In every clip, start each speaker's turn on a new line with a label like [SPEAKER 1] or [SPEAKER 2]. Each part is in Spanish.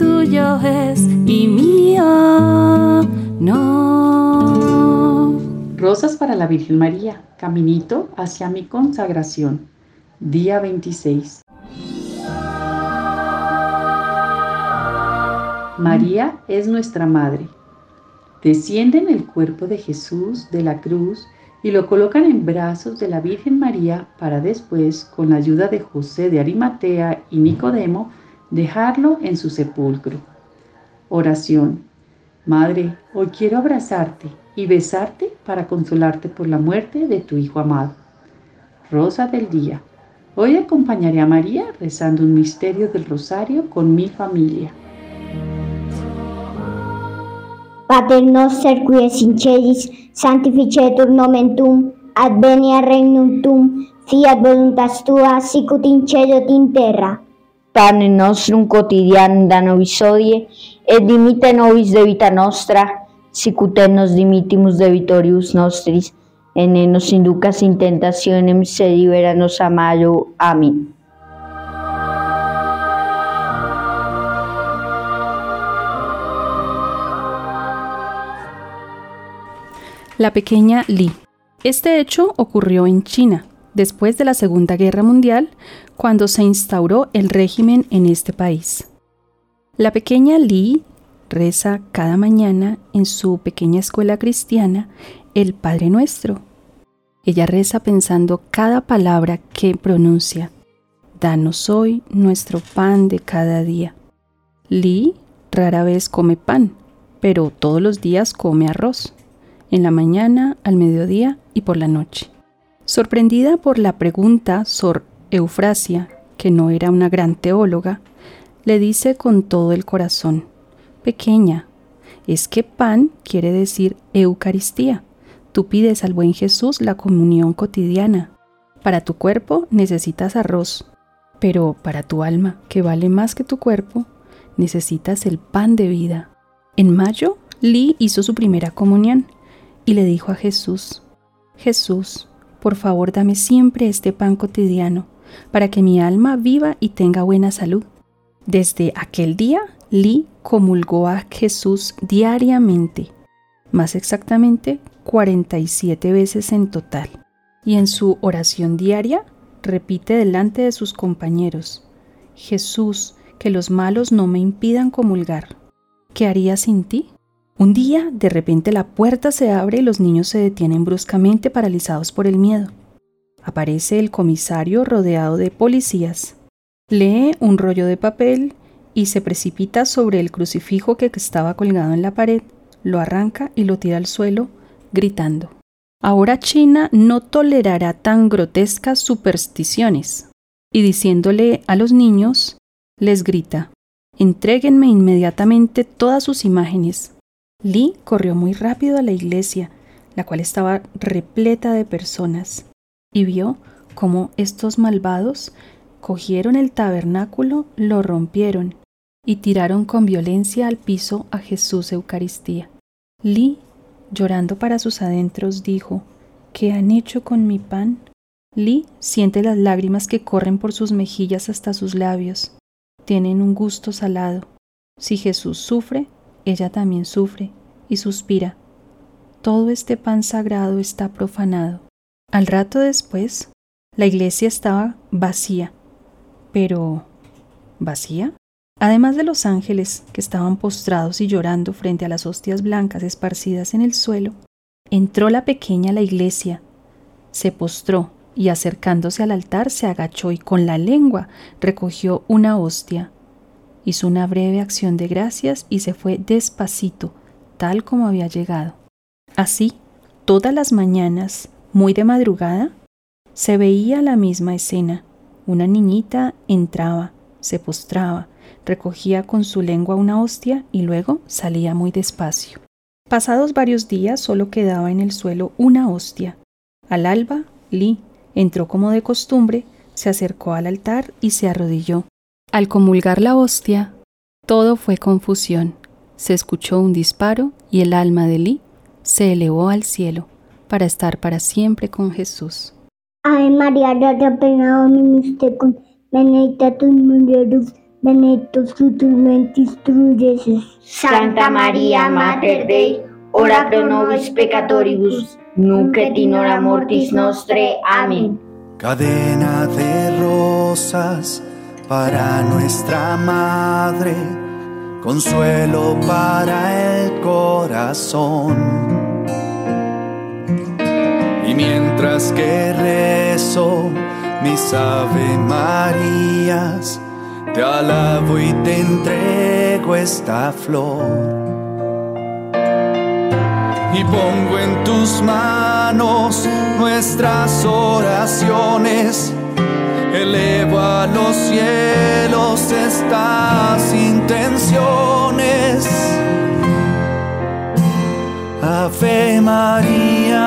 [SPEAKER 1] tuyo es y mío no.
[SPEAKER 2] Rosas para la Virgen María, caminito hacia mi consagración. Día 26. María es nuestra Madre. Descienden el cuerpo de Jesús de la cruz y lo colocan en brazos de la Virgen María para después, con la ayuda de José de Arimatea y Nicodemo, dejarlo en su sepulcro. Oración. Madre, hoy quiero abrazarte y besarte para consolarte por la muerte de tu Hijo amado. Rosa del Día. Hoy acompañaré a María rezando un misterio del rosario con mi familia.
[SPEAKER 3] Pater noster qui es in sanctificetur nomen tuum, advenia regnum tuum, fiat voluntas tua, sicut in cielo.
[SPEAKER 4] Pane nostrum quotidianum da et dimite nobis debita nostra, sicut et nos dimittimus debitorius nostris, en nos inducas in tentationem, sed liberanos a malo. Amén.
[SPEAKER 5] La pequeña Li. Este hecho ocurrió en China, después de la Segunda Guerra Mundial, cuando se instauró el régimen en este país. La pequeña Li reza cada mañana en su pequeña escuela cristiana el Padre Nuestro. Ella reza pensando cada palabra que pronuncia. Danos hoy nuestro pan de cada día. Li rara vez come pan, pero todos los días come arroz en la mañana, al mediodía y por la noche. Sorprendida por la pregunta, Sor Eufrasia, que no era una gran teóloga, le dice con todo el corazón, Pequeña, es que pan quiere decir Eucaristía. Tú pides al buen Jesús la comunión cotidiana. Para tu cuerpo necesitas arroz, pero para tu alma, que vale más que tu cuerpo, necesitas el pan de vida. En mayo, Lee hizo su primera comunión y le dijo a Jesús, Jesús, por favor dame siempre este pan cotidiano, para que mi alma viva y tenga buena salud. Desde aquel día, Lee comulgó a Jesús diariamente, más exactamente 47 veces en total, y en su oración diaria repite delante de sus compañeros, Jesús, que los malos no me impidan comulgar. ¿Qué haría sin ti? Un día, de repente la puerta se abre y los niños se detienen bruscamente paralizados por el miedo. Aparece el comisario rodeado de policías. Lee un rollo de papel y se precipita sobre el crucifijo que estaba colgado en la pared, lo arranca y lo tira al suelo, gritando. Ahora China no tolerará tan grotescas supersticiones. Y diciéndole a los niños, les grita, entréguenme inmediatamente todas sus imágenes, Lee corrió muy rápido a la iglesia, la cual estaba repleta de personas, y vio cómo estos malvados cogieron el tabernáculo, lo rompieron y tiraron con violencia al piso a Jesús Eucaristía. Lee, llorando para sus adentros, dijo, ¿Qué han hecho con mi pan? Lee siente las lágrimas que corren por sus mejillas hasta sus labios. Tienen un gusto salado. Si Jesús sufre, ella también sufre y suspira. Todo este pan sagrado está profanado. Al rato después, la iglesia estaba vacía. Pero... ¿vacía? Además de los ángeles que estaban postrados y llorando frente a las hostias blancas esparcidas en el suelo, entró la pequeña a la iglesia, se postró y acercándose al altar se agachó y con la lengua recogió una hostia hizo una breve acción de gracias y se fue despacito, tal como había llegado. Así, todas las mañanas, muy de madrugada, se veía la misma escena. Una niñita entraba, se postraba, recogía con su lengua una hostia y luego salía muy despacio. Pasados varios días solo quedaba en el suelo una hostia. Al alba, Lee entró como de costumbre, se acercó al altar y se arrodilló. Al comulgar la hostia, todo fue confusión. Se escuchó un disparo y el alma de Lee se elevó al cielo para estar para siempre con Jesús.
[SPEAKER 3] Ave María, gracia plena Dominus tecum, benedicta mulieribus, benedictus fructus ventris tu, Jesús.
[SPEAKER 4] Santa María, Mater Dei, ora pro nobis peccatoribus, nunc et in hora mortis nostre. Amén.
[SPEAKER 6] Cadena de rosas para nuestra Madre, consuelo para el corazón. Y mientras que rezo mis Ave Marías, te alabo y te entrego esta flor. Y pongo en tus manos nuestras oraciones. Elevo a los cielos estas intenciones. Ave María.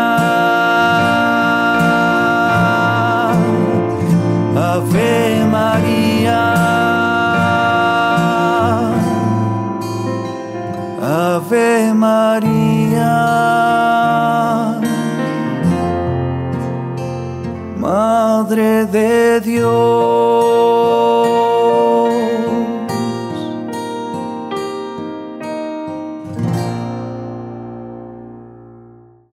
[SPEAKER 6] Ave María. Ave María. Madre de Dios.